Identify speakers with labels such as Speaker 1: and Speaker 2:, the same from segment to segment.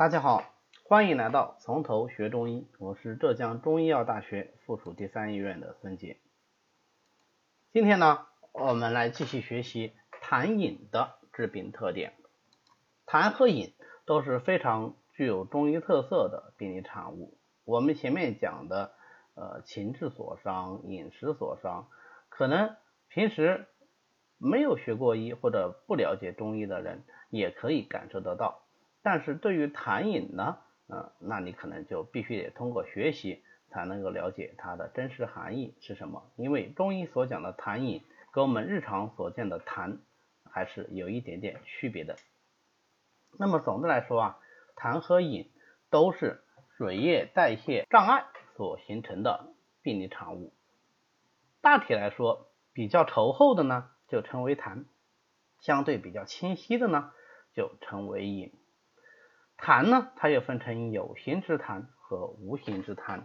Speaker 1: 大家好，欢迎来到从头学中医，我是浙江中医药大学附属第三医院的孙杰。今天呢，我们来继续学习痰饮的治病特点。痰和饮都是非常具有中医特色的病理产物。我们前面讲的，呃，情志所伤、饮食所伤，可能平时没有学过医或者不了解中医的人，也可以感受得到。但是对于痰饮呢，呃，那你可能就必须得通过学习才能够了解它的真实含义是什么。因为中医所讲的痰饮跟我们日常所见的痰还是有一点点区别的。那么总的来说啊，痰和饮都是水液代谢障碍所形成的病理产物。大体来说，比较稠厚的呢就称为痰，相对比较清晰的呢就称为饮。痰呢，它又分成有形之痰和无形之痰。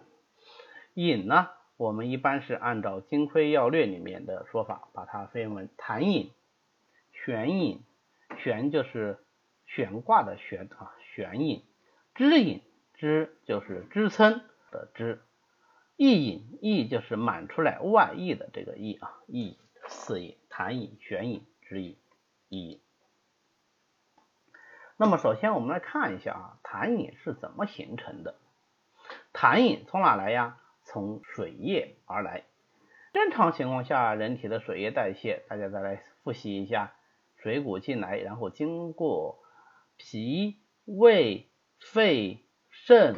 Speaker 1: 饮呢，我们一般是按照《金匮要略》里面的说法，把它分为痰饮、悬饮，悬就是悬挂的悬啊，悬饮；支饮，支就是支撑的支；溢饮，溢就是满出来外溢的这个溢啊，溢四饮：痰饮、悬饮、支饮、溢饮。那么首先我们来看一下啊，痰饮是怎么形成的？痰饮从哪来呀？从水液而来。正常情况下，人体的水液代谢，大家再来复习一下：水谷进来，然后经过脾、胃、肺、肾、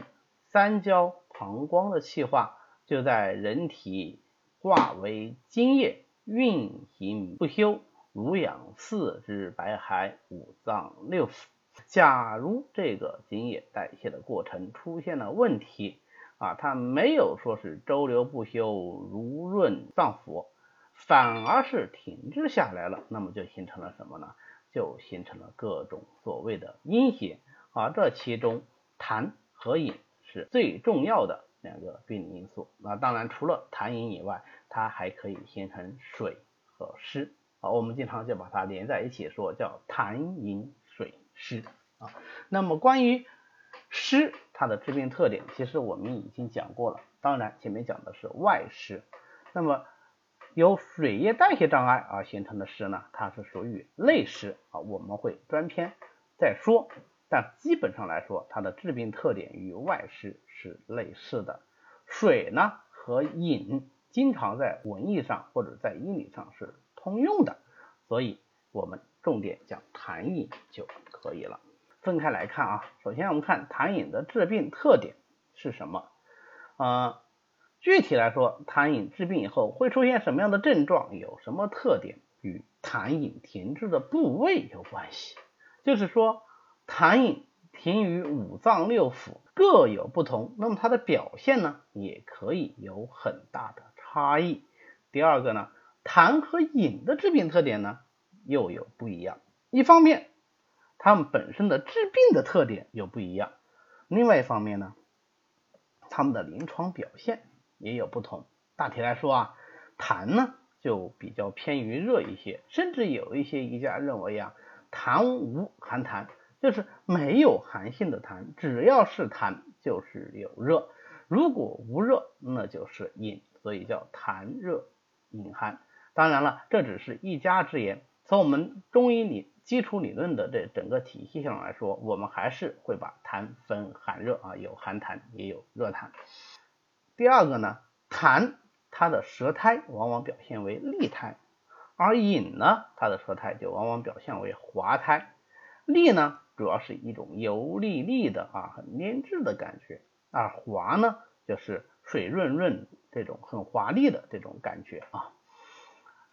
Speaker 1: 三焦、膀胱的气化，就在人体化为津液，运行不休，濡养四肢百骸、五脏六腑。假如这个津液代谢的过程出现了问题啊，它没有说是周流不休、濡润脏腑，反而是停滞下来了，那么就形成了什么呢？就形成了各种所谓的阴邪啊。这其中痰和饮是最重要的两个病理因素。那当然，除了痰饮以外，它还可以形成水和湿啊。我们经常就把它连在一起说，叫痰饮水湿。啊，那么关于湿它的致病特点，其实我们已经讲过了。当然前面讲的是外湿，那么由水液代谢障碍而形成的湿呢，它是属于内湿啊，我们会专篇再说。但基本上来说，它的致病特点与外湿是类似的。水呢和饮经常在文艺上或者在医理上是通用的，所以我们重点讲痰饮就可以了。分开来看啊，首先我们看痰饮的致病特点是什么？啊，具体来说，痰饮治病以后会出现什么样的症状，有什么特点，与痰饮停滞的部位有关系。就是说，痰饮停于五脏六腑各有不同，那么它的表现呢，也可以有很大的差异。第二个呢，痰和饮的致病特点呢，又有不一样。一方面，它们本身的治病的特点有不一样，另外一方面呢，它们的临床表现也有不同。大体来说啊，痰呢就比较偏于热一些，甚至有一些医家认为啊，痰无寒痰，就是没有寒性的痰，只要是痰就是有热，如果无热那就是饮，所以叫痰热饮寒。当然了，这只是一家之言，从我们中医里。基础理论的这整个体系上来说，我们还是会把痰分寒热啊，有寒痰也有热痰。第二个呢，痰它的舌苔往往表现为利苔，而饮呢，它的舌苔就往往表现为滑苔。利呢，主要是一种油腻腻的啊，很粘滞的感觉；而滑呢，就是水润润这种很滑腻的这种感觉啊。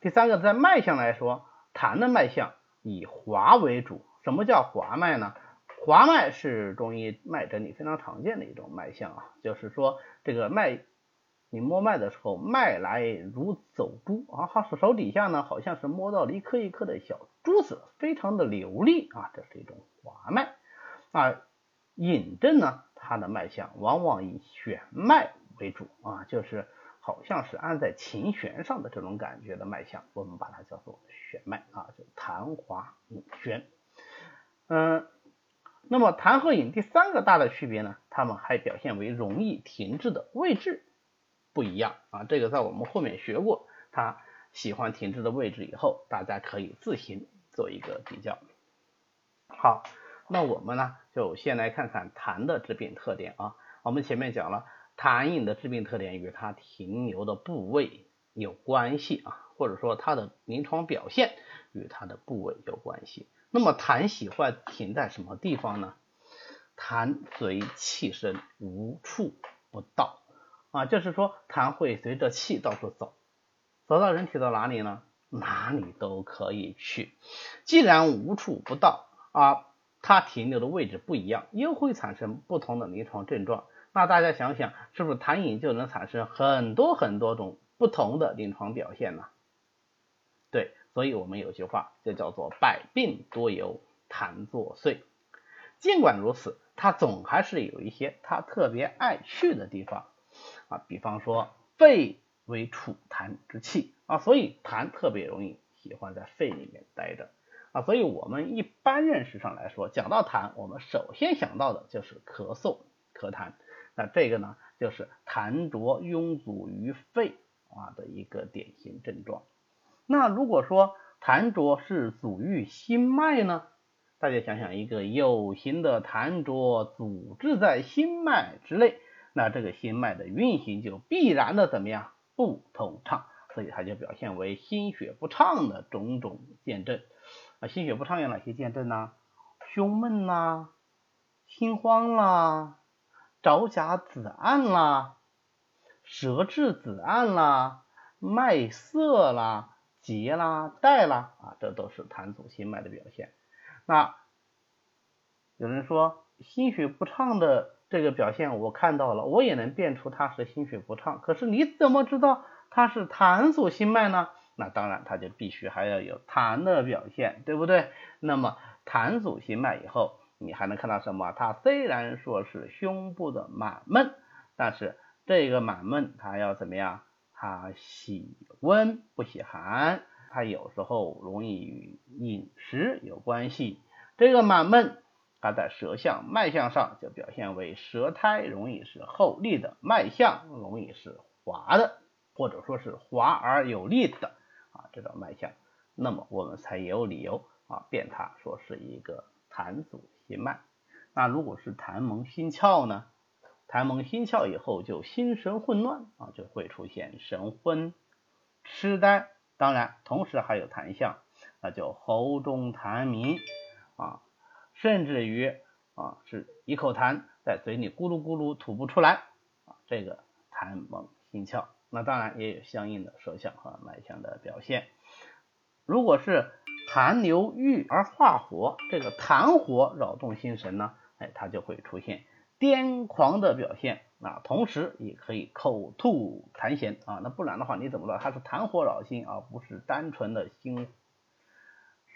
Speaker 1: 第三个，在脉象来说，痰的脉象。以滑为主，什么叫滑脉呢？滑脉是中医脉诊里非常常见的一种脉象啊，就是说这个脉，你摸脉的时候，脉来如走珠啊，手手底下呢好像是摸到了一颗一颗的小珠子，非常的流利啊，这是一种滑脉啊。引证呢，它的脉象往往以弦脉为主啊，就是。好像是按在琴弦上的这种感觉的脉象，我们把它叫做弦脉啊，就弹滑引弦。嗯，那么弹和饮第三个大的区别呢，它们还表现为容易停滞的位置不一样啊。这个在我们后面学过，它喜欢停滞的位置以后，大家可以自行做一个比较。好，那我们呢就先来看看弹的致病特点啊。我们前面讲了，痰饮的致病特点与它停留的部位有关系啊，或者说它的临床表现与它的部位有关系。那么痰喜欢停在什么地方呢？痰随气声，无处不到啊，就是说痰会随着气到处走，走到人体的哪里呢？哪里都可以去。既然无处不到啊，它停留的位置不一样，又会产生不同的临床症状。那大家想想，是不是痰饮就能产生很多很多种不同的临床表现呢？对，所以我们有句话就叫做“百病多由痰作祟”。尽管如此，它总还是有一些它特别爱去的地方啊，比方说肺为储痰之器啊，所以痰特别容易喜欢在肺里面待着啊。所以我们一般认识上来说，讲到痰，我们首先想到的就是咳嗽、咳痰。那这个呢，就是痰浊壅阻于肺啊的一个典型症状。那如果说痰浊是阻于心脉呢？大家想想，一个有形的痰浊阻滞在心脉之内，那这个心脉的运行就必然的怎么样不通畅，所以它就表现为心血不畅的种种见证。啊，心血不畅有哪些见证呢？胸闷啦，心慌啦。爪甲紫暗啦，舌质紫暗啦，脉涩啦，结啦，带啦，啊，这都是痰阻心脉的表现。那有人说心血不畅的这个表现我看到了，我也能辨出它是心血不畅。可是你怎么知道它是痰阻心脉呢？那当然，它就必须还要有痰的表现，对不对？那么痰阻心脉以后。你还能看到什么？它虽然说是胸部的满闷，但是这个满闷它要怎么样？它喜温不喜寒，它有时候容易与饮食有关系。这个满闷，它在舌象、脉象上就表现为舌苔容易是厚腻的，脉象容易是滑的，或者说是滑而有力的啊，这种脉象，那么我们才有理由啊辨它说是一个痰阻。心脉，那如果是痰蒙心窍呢？痰蒙心窍以后就心神混乱啊，就会出现神昏、痴呆，当然同时还有痰象，那就喉中痰鸣啊，甚至于啊是一口痰在嘴里咕噜咕噜吐不出来啊，这个痰蒙心窍，那当然也有相应的舌象和脉象的表现。如果是痰流郁而化火，这个痰火扰动心神呢，哎，它就会出现癫狂的表现啊，同时也可以口吐痰涎啊，那不然的话你怎么知道它是痰火扰心而不是单纯的心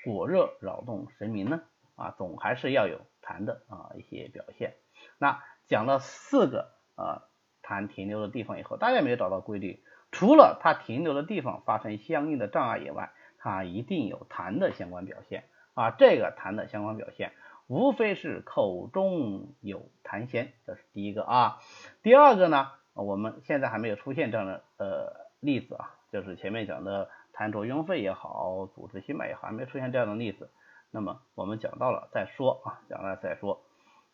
Speaker 1: 火热扰动神明呢？啊，总还是要有痰的啊一些表现。那讲了四个啊痰停留的地方以后，大家有没有找到规律？除了它停留的地方发生相应的障碍以外，啊一定有痰的相关表现啊，这个痰的相关表现无非是口中有痰涎，这是第一个啊。第二个呢，我们现在还没有出现这样的呃例子啊，就是前面讲的痰浊壅肺也好，阻滞心脉也好，还没出现这样的例子。那么我们讲到了再说啊，讲了再说。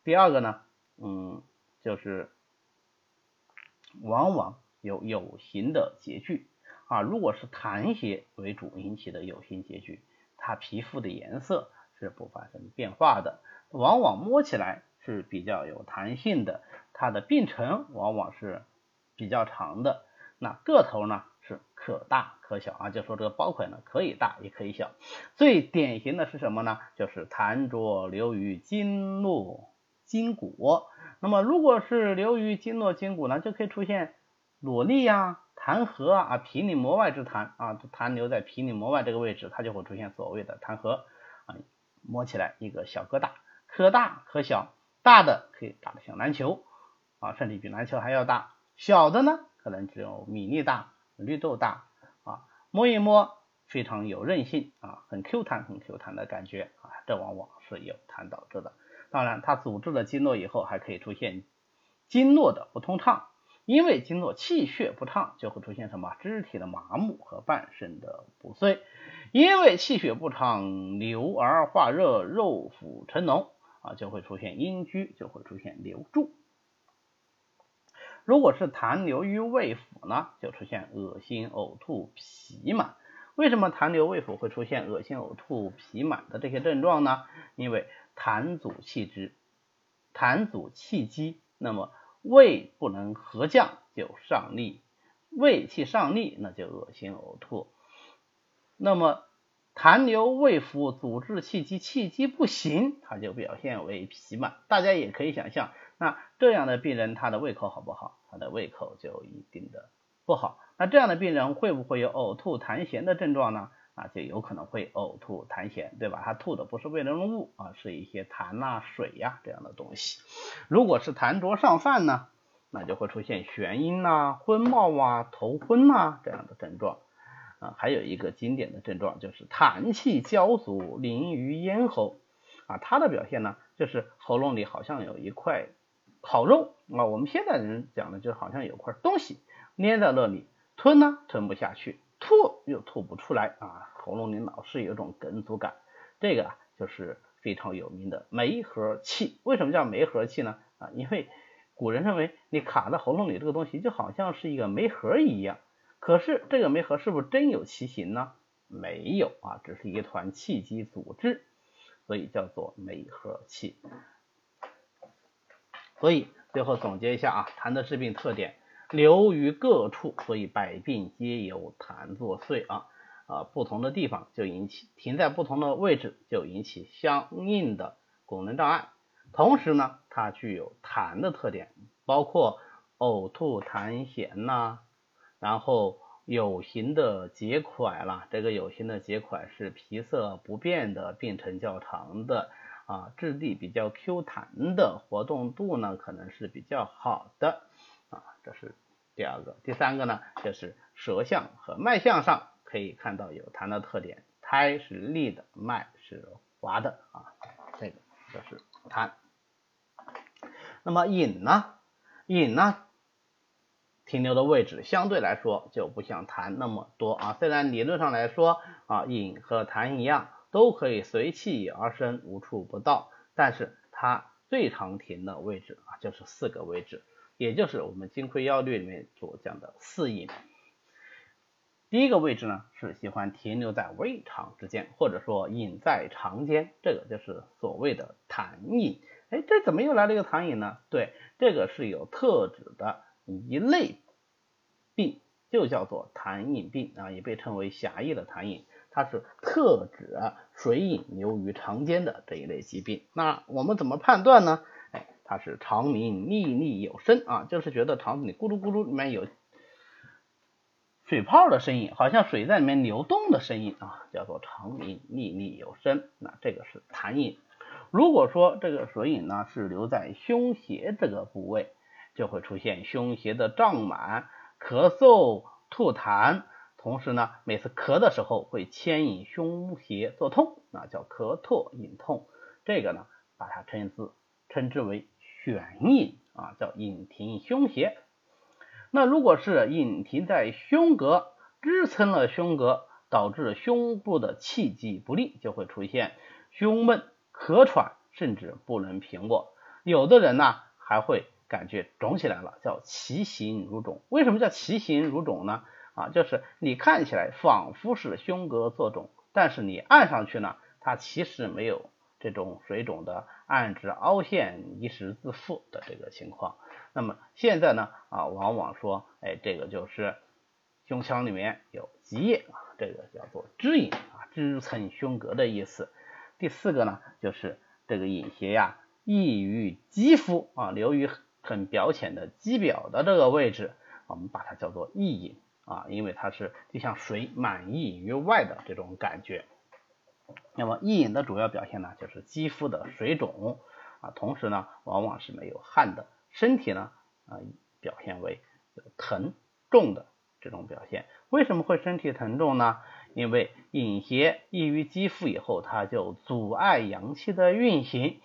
Speaker 1: 第二个呢，嗯，就是往往有有形的结聚。啊，如果是痰邪为主引起的有形结聚，它皮肤的颜色是不发生变化的，往往摸起来是比较有弹性的，它的病程往往是比较长的。那个头呢是可大可小啊，就说这个包块呢可以大也可以小。最典型的是什么呢？就是痰浊流于经络筋骨。那么如果是流于经络筋骨呢，就可以出现裸痢呀。痰核啊，皮里膜外之痰啊，痰留在皮里膜外这个位置，它就会出现所谓的痰核啊，摸起来一个小疙瘩，可大可小，大的可以大的像篮球啊，甚至比篮球还要大，小的呢可能只有米粒大、绿豆大啊，摸一摸非常有韧性啊，很 Q 弹、很 Q 弹的感觉啊，这往往是有痰导致的。当然，它阻滞了经络以后，还可以出现经络的不通畅。因为经络气血不畅，就会出现什么肢体的麻木和半身的不遂。因为气血不畅，流而化热，肉腐成脓啊，就会出现阴虚，就会出现流注。如果是痰流于胃腑呢，就出现恶心、呕吐、痞满。为什么痰流胃腑会出现恶心、呕吐、痞满的这些症状呢？因为痰阻气滞，痰阻气机，那么。胃不能和降就上逆，胃气上逆那就恶心呕吐。那么痰流胃腑阻滞气机，气机不行，它就表现为脾满。大家也可以想象，那这样的病人他的胃口好不好？他的胃口就一定的不好。那这样的病人会不会有呕吐痰涎的症状呢？啊，就有可能会呕吐痰涎，对吧？他吐的不是胃内容物啊，是一些痰呐、水呀这样的东西。如果是痰浊上犯呢，那就会出现眩晕呐、昏冒啊、头昏呐这样的症状。啊，还有一个经典的症状就是痰气焦阻淋于咽喉啊，它的表现呢就是喉咙里好像有一块烤肉啊，我们现在人讲的就好像有块东西粘在那里，吞呢吞不下去。吐又吐不出来啊，喉咙里老是有种梗阻感，这个啊就是非常有名的梅核气。为什么叫梅核气呢？啊，因为古人认为你卡在喉咙里这个东西就好像是一个梅核一样。可是这个梅核是不是真有其形呢？没有啊，只是一团气机阻滞，所以叫做梅核气。所以最后总结一下啊，痰的治病特点。流于各处，所以百病皆由痰作祟啊啊，不同的地方就引起停在不同的位置，就引起相应的功能障碍。同时呢，它具有痰的特点，包括呕吐痰涎呐，然后有形的结块啦，这个有形的结块是皮色不变的，病程较长的啊，质地比较 Q 弹的，活动度呢可能是比较好的啊，这是。第二个，第三个呢，就是舌象和脉象上可以看到有痰的特点，苔是立的，脉是滑的啊，这个就是痰。那么饮呢，饮呢停留的位置相对来说就不像痰那么多啊，虽然理论上来说啊，饮和痰一样都可以随气而生，无处不到，但是它最常停的位置啊，就是四个位置。也就是我们金匮要略里面所讲的四饮。第一个位置呢是喜欢停留在胃肠之间，或者说隐在肠间，这个就是所谓的痰饮。哎，这怎么又来了一个痰饮呢？对，这个是有特指的一类病，就叫做痰饮病啊，也被称为狭义的痰饮，它是特指水饮流于肠间的这一类疾病。那我们怎么判断呢？是肠鸣腻腻有声啊，就是觉得肠子里咕噜咕噜里面有水泡的声音，好像水在里面流动的声音啊，叫做肠鸣腻腻有声。那这个是痰饮。如果说这个水饮呢是留在胸胁这个部位，就会出现胸胁的胀满、咳嗽、吐痰，同时呢每次咳的时候会牵引胸胁作痛，那叫咳唾引痛。这个呢把它称之称之为。眩饮啊，叫引停胸胁。那如果是引停在胸膈，支撑了胸膈，导致胸部的气机不利，就会出现胸闷、咳喘，甚至不能平卧。有的人呢，还会感觉肿起来了，叫奇形如肿。为什么叫奇形如肿呢？啊，就是你看起来仿佛是胸膈作肿，但是你按上去呢，它其实没有。这种水肿的暗指凹陷一时自负的这个情况，那么现在呢啊，往往说，哎，这个就是胸腔里面有积液啊，这个叫做支引啊，支撑胸膈的意思。第四个呢，就是这个隐邪呀，易于肌肤啊，流于很表浅的肌表的这个位置，我们把它叫做易隐啊，因为它是就像水满溢于外的这种感觉。那么易饮的主要表现呢，就是肌肤的水肿啊，同时呢，往往是没有汗的，身体呢啊表现为疼重的这种表现。为什么会身体疼重呢？因为饮邪溢于肌肤以后，它就阻碍阳气的运行，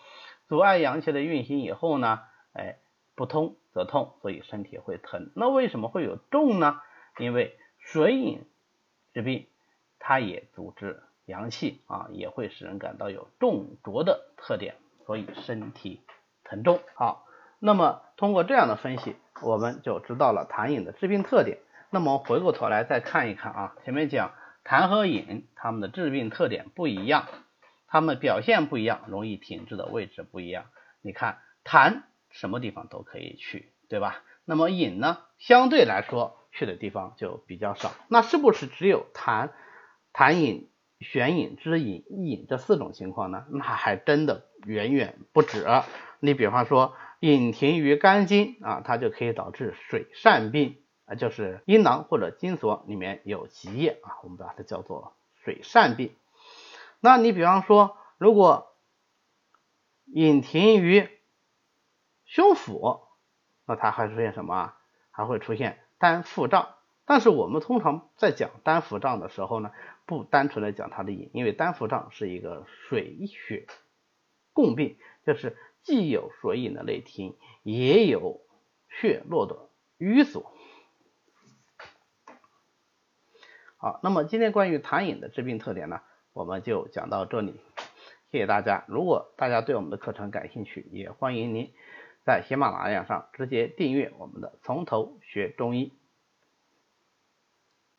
Speaker 1: 阻碍阳气的运行以后呢，哎，不通则痛，所以身体会疼。那为什么会有重呢？因为水饮之病，它也阻滞阳气啊，也会使人感到有重浊的特点，所以身体沉重。好，那么通过这样的分析，我们就知道了痰饮的致病特点。那么回过头来再看一看啊，前面讲痰和饮它们的致病特点不一样，它们表现不一样，容易停滞的位置不一样。你看痰什么地方都可以去，对吧？那么饮呢，相对来说去的地方就比较少。那是不是只有痰、痰饮、悬饮、支饮、饮这四种情况呢？那还真的远远不止。你比方说隐停于肝经啊，它就可以导致水疝病。啊，就是阴囊或者精索里面有积液啊，我们把它叫做水疝病。那你比方说，如果隐停于胸腹，那它还出现什么啊？还会出现单腹胀。但是我们通常在讲单腹胀的时候呢，不单纯的讲它的隐，因为单腹胀是一个水血共病，就是既有水饮的内停，也有血络的淤阻。好，那么今天关于痰饮的致病特点呢，我们就讲到这里，谢谢大家。如果大家对我们的课程感兴趣，也欢迎您在喜马拉雅上直接订阅我们的《从头学中医》。